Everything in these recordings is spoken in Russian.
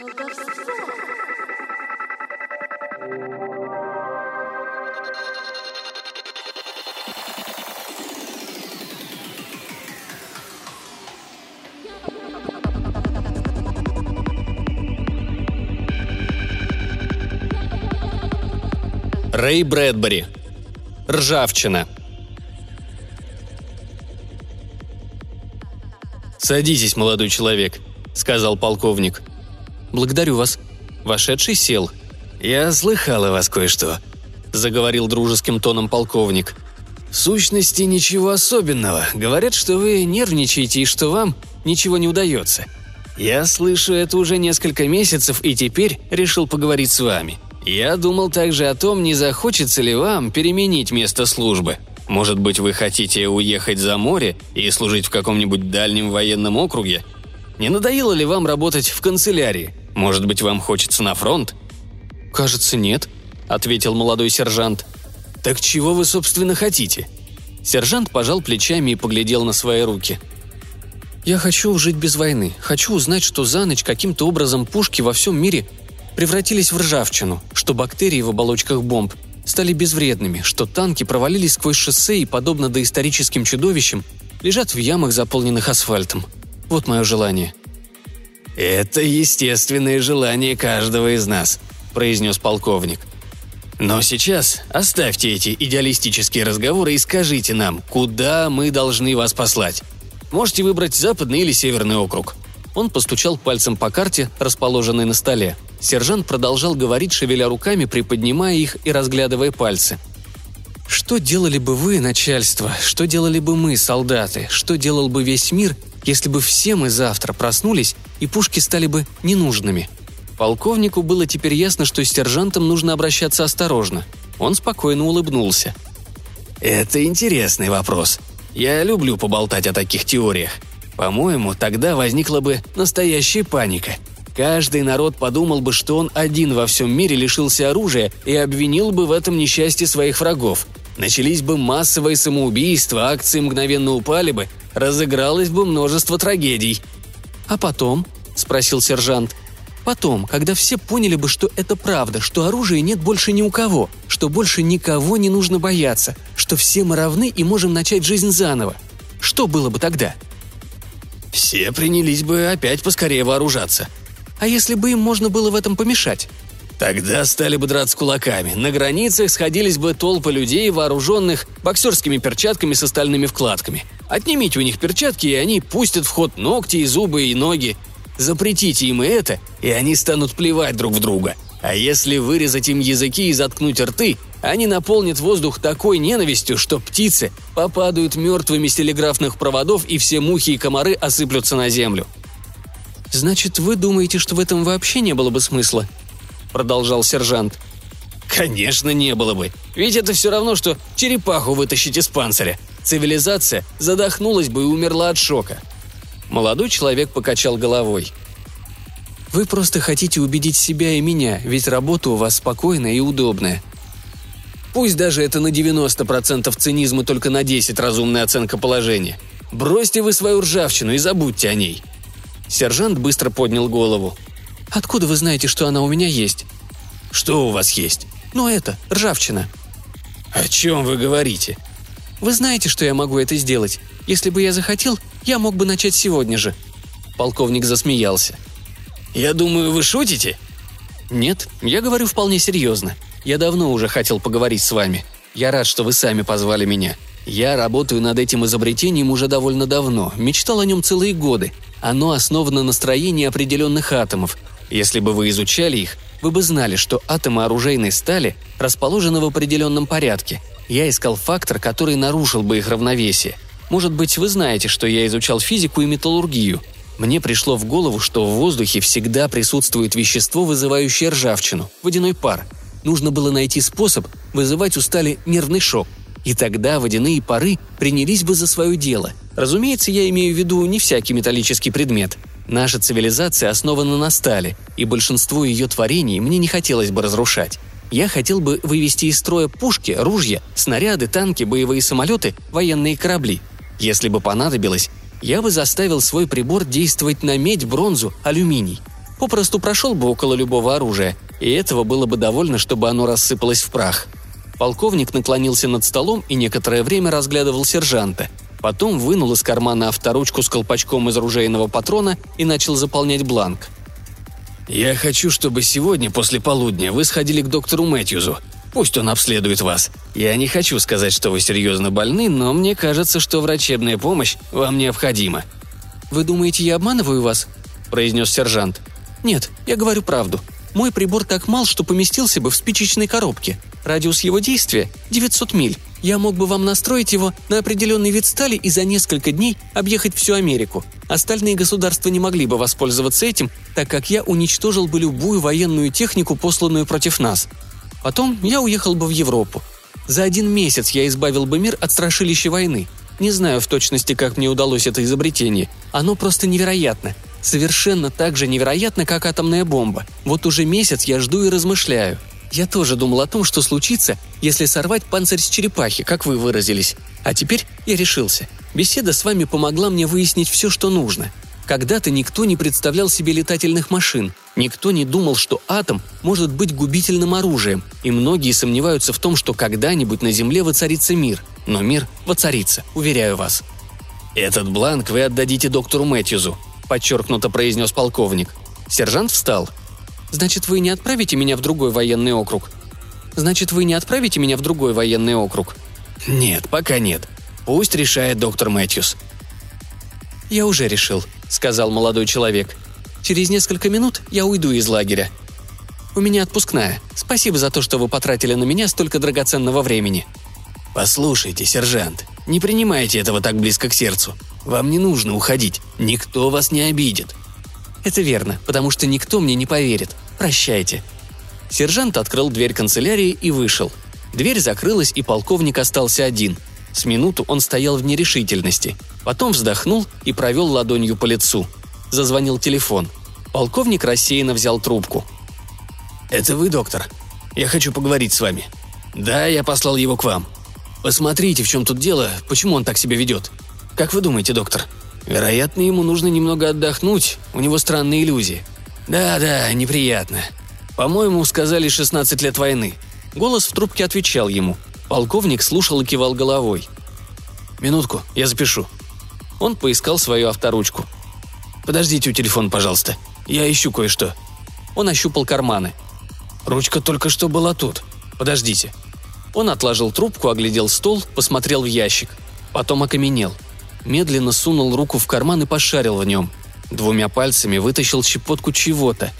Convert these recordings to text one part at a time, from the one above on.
Рэй Брэдбери. Ржавчина. «Садитесь, молодой человек», — сказал полковник. «Благодарю вас». Вошедший сел. «Я слыхал о вас кое-что», — заговорил дружеским тоном полковник. «В сущности, ничего особенного. Говорят, что вы нервничаете и что вам ничего не удается. Я слышу это уже несколько месяцев и теперь решил поговорить с вами. Я думал также о том, не захочется ли вам переменить место службы. Может быть, вы хотите уехать за море и служить в каком-нибудь дальнем военном округе? Не надоело ли вам работать в канцелярии? Может быть, вам хочется на фронт?» «Кажется, нет», — ответил молодой сержант. «Так чего вы, собственно, хотите?» Сержант пожал плечами и поглядел на свои руки. «Я хочу жить без войны. Хочу узнать, что за ночь каким-то образом пушки во всем мире превратились в ржавчину, что бактерии в оболочках бомб стали безвредными, что танки провалились сквозь шоссе и, подобно доисторическим чудовищам, лежат в ямах, заполненных асфальтом. Вот мое желание. «Это естественное желание каждого из нас», – произнес полковник. «Но сейчас оставьте эти идеалистические разговоры и скажите нам, куда мы должны вас послать. Можете выбрать западный или северный округ». Он постучал пальцем по карте, расположенной на столе – Сержант продолжал говорить, шевеля руками, приподнимая их и разглядывая пальцы. «Что делали бы вы, начальство? Что делали бы мы, солдаты? Что делал бы весь мир, если бы все мы завтра проснулись и пушки стали бы ненужными?» Полковнику было теперь ясно, что с сержантом нужно обращаться осторожно. Он спокойно улыбнулся. «Это интересный вопрос. Я люблю поболтать о таких теориях. По-моему, тогда возникла бы настоящая паника – Каждый народ подумал бы, что он один во всем мире лишился оружия и обвинил бы в этом несчастье своих врагов. Начались бы массовые самоубийства, акции мгновенно упали бы, разыгралось бы множество трагедий. «А потом?» – спросил сержант. «Потом, когда все поняли бы, что это правда, что оружия нет больше ни у кого, что больше никого не нужно бояться, что все мы равны и можем начать жизнь заново. Что было бы тогда?» «Все принялись бы опять поскорее вооружаться», а если бы им можно было в этом помешать? Тогда стали бы драться кулаками. На границах сходились бы толпы людей, вооруженных боксерскими перчатками с остальными вкладками. Отнимите у них перчатки, и они пустят в ход ногти и зубы и ноги. Запретите им и это, и они станут плевать друг в друга. А если вырезать им языки и заткнуть рты, они наполнят воздух такой ненавистью, что птицы попадают мертвыми с телеграфных проводов, и все мухи и комары осыплются на землю. «Значит, вы думаете, что в этом вообще не было бы смысла?» – продолжал сержант. «Конечно, не было бы. Ведь это все равно, что черепаху вытащить из панциря. Цивилизация задохнулась бы и умерла от шока». Молодой человек покачал головой. «Вы просто хотите убедить себя и меня, ведь работа у вас спокойная и удобная. Пусть даже это на 90% цинизма, только на 10 разумная оценка положения. Бросьте вы свою ржавчину и забудьте о ней. Сержант быстро поднял голову. «Откуда вы знаете, что она у меня есть?» «Что у вас есть?» «Ну это, ржавчина». «О чем вы говорите?» «Вы знаете, что я могу это сделать. Если бы я захотел, я мог бы начать сегодня же». Полковник засмеялся. «Я думаю, вы шутите?» «Нет, я говорю вполне серьезно. Я давно уже хотел поговорить с вами. Я рад, что вы сами позвали меня. Я работаю над этим изобретением уже довольно давно, мечтал о нем целые годы, оно основано на строении определенных атомов. Если бы вы изучали их, вы бы знали, что атомы оружейной стали расположены в определенном порядке. Я искал фактор, который нарушил бы их равновесие. Может быть, вы знаете, что я изучал физику и металлургию. Мне пришло в голову, что в воздухе всегда присутствует вещество, вызывающее ржавчину – водяной пар. Нужно было найти способ вызывать у стали нервный шок – и тогда водяные пары принялись бы за свое дело. Разумеется, я имею в виду не всякий металлический предмет. Наша цивилизация основана на стали, и большинство ее творений мне не хотелось бы разрушать. Я хотел бы вывести из строя пушки, ружья, снаряды, танки, боевые самолеты, военные корабли. Если бы понадобилось, я бы заставил свой прибор действовать на медь, бронзу, алюминий. попросту прошел бы около любого оружия, и этого было бы довольно, чтобы оно рассыпалось в прах. Полковник наклонился над столом и некоторое время разглядывал сержанта. Потом вынул из кармана авторучку с колпачком из ружейного патрона и начал заполнять бланк. «Я хочу, чтобы сегодня после полудня вы сходили к доктору Мэтьюзу. Пусть он обследует вас. Я не хочу сказать, что вы серьезно больны, но мне кажется, что врачебная помощь вам необходима». «Вы думаете, я обманываю вас?» – произнес сержант. «Нет, я говорю правду. Мой прибор так мал, что поместился бы в спичечной коробке. Радиус его действия – 900 миль. Я мог бы вам настроить его на определенный вид стали и за несколько дней объехать всю Америку. Остальные государства не могли бы воспользоваться этим, так как я уничтожил бы любую военную технику, посланную против нас. Потом я уехал бы в Европу. За один месяц я избавил бы мир от страшилища войны. Не знаю в точности, как мне удалось это изобретение. Оно просто невероятно. Совершенно так же невероятно, как атомная бомба. Вот уже месяц я жду и размышляю. Я тоже думал о том, что случится, если сорвать панцирь с черепахи, как вы выразились. А теперь я решился. Беседа с вами помогла мне выяснить все, что нужно. Когда-то никто не представлял себе летательных машин, никто не думал, что атом может быть губительным оружием, и многие сомневаются в том, что когда-нибудь на Земле воцарится мир. Но мир воцарится, уверяю вас. «Этот бланк вы отдадите доктору Мэтьюзу», – подчеркнуто произнес полковник. Сержант встал. «Значит, вы не отправите меня в другой военный округ?» «Значит, вы не отправите меня в другой военный округ?» «Нет, пока нет. Пусть решает доктор Мэтьюс». «Я уже решил», сказал молодой человек. «Через несколько минут я уйду из лагеря. У меня отпускная. Спасибо за то, что вы потратили на меня столько драгоценного времени». «Послушайте, сержант, не принимайте этого так близко к сердцу. Вам не нужно уходить. Никто вас не обидит». «Это верно, потому что никто мне не поверит. Прощайте». Сержант открыл дверь канцелярии и вышел. Дверь закрылась, и полковник остался один – с минуту он стоял в нерешительности. Потом вздохнул и провел ладонью по лицу. Зазвонил телефон. Полковник рассеянно взял трубку. «Это вы, доктор? Я хочу поговорить с вами. Да, я послал его к вам. Посмотрите, в чем тут дело, почему он так себя ведет. Как вы думаете, доктор? Вероятно, ему нужно немного отдохнуть, у него странные иллюзии. Да-да, неприятно. По-моему, сказали 16 лет войны. Голос в трубке отвечал ему – Полковник слушал и кивал головой. «Минутку, я запишу». Он поискал свою авторучку. «Подождите у телефона, пожалуйста. Я ищу кое-что». Он ощупал карманы. «Ручка только что была тут. Подождите». Он отложил трубку, оглядел стол, посмотрел в ящик. Потом окаменел. Медленно сунул руку в карман и пошарил в нем. Двумя пальцами вытащил щепотку чего-то.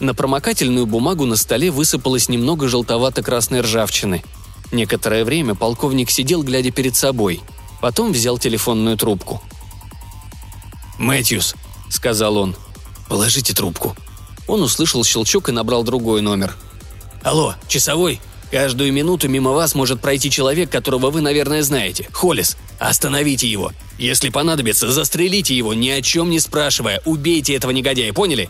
На промокательную бумагу на столе высыпалось немного желтовато-красной ржавчины – Некоторое время полковник сидел, глядя перед собой. Потом взял телефонную трубку. «Мэтьюс», — сказал он, — «положите трубку». Он услышал щелчок и набрал другой номер. «Алло, часовой? Каждую минуту мимо вас может пройти человек, которого вы, наверное, знаете. Холлис. Остановите его. Если понадобится, застрелите его, ни о чем не спрашивая. Убейте этого негодяя, поняли?»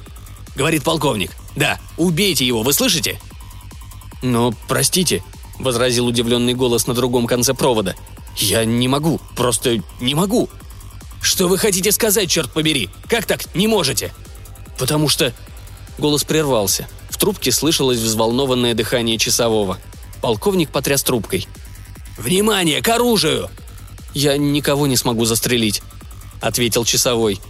Говорит полковник. «Да, убейте его, вы слышите?» «Но, простите», – возразил удивленный голос на другом конце провода. «Я не могу, просто не могу». «Что вы хотите сказать, черт побери? Как так не можете?» «Потому что...» Голос прервался. В трубке слышалось взволнованное дыхание часового. Полковник потряс трубкой. «Внимание, к оружию!» «Я никого не смогу застрелить», — ответил часовой.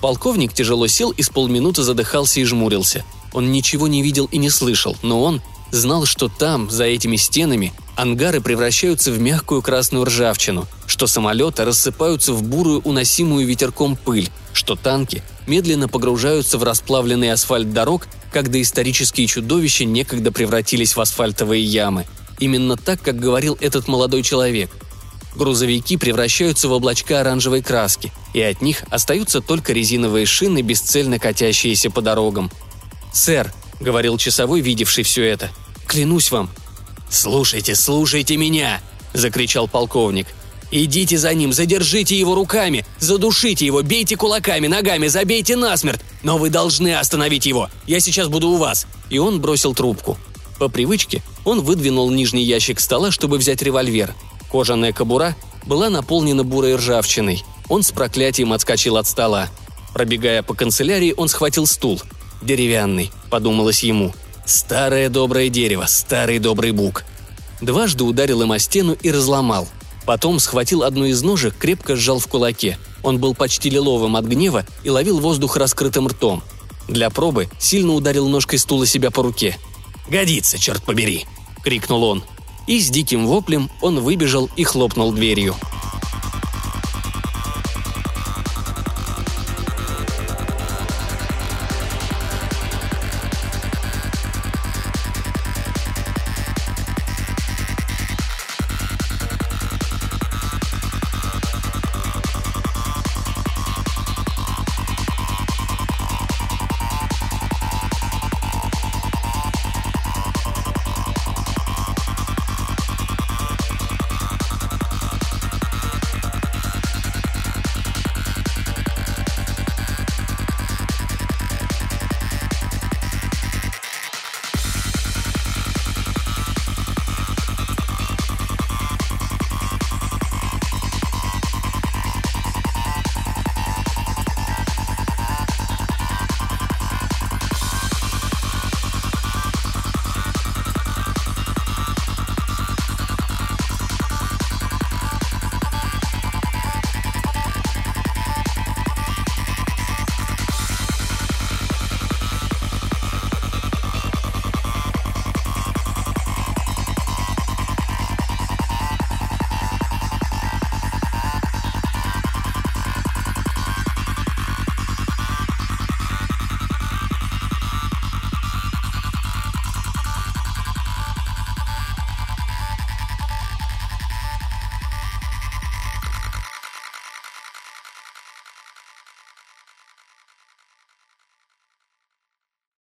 Полковник тяжело сел и с полминуты задыхался и жмурился. Он ничего не видел и не слышал, но он знал, что там, за этими стенами, ангары превращаются в мягкую красную ржавчину, что самолеты рассыпаются в бурую уносимую ветерком пыль, что танки медленно погружаются в расплавленный асфальт дорог, когда исторические чудовища некогда превратились в асфальтовые ямы. Именно так, как говорил этот молодой человек. Грузовики превращаются в облачка оранжевой краски, и от них остаются только резиновые шины, бесцельно катящиеся по дорогам. «Сэр», — говорил часовой, видевший все это, — Клянусь вам». «Слушайте, слушайте меня!» – закричал полковник. «Идите за ним, задержите его руками, задушите его, бейте кулаками, ногами, забейте насмерть, но вы должны остановить его. Я сейчас буду у вас». И он бросил трубку. По привычке он выдвинул нижний ящик стола, чтобы взять револьвер. Кожаная кобура была наполнена бурой ржавчиной. Он с проклятием отскочил от стола. Пробегая по канцелярии, он схватил стул. деревянный», — подумалось ему. «Старое доброе дерево, старый добрый бук». Дважды ударил им о стену и разломал. Потом схватил одну из ножек, крепко сжал в кулаке. Он был почти лиловым от гнева и ловил воздух раскрытым ртом. Для пробы сильно ударил ножкой стула себя по руке. «Годится, черт побери!» – крикнул он. И с диким воплем он выбежал и хлопнул дверью –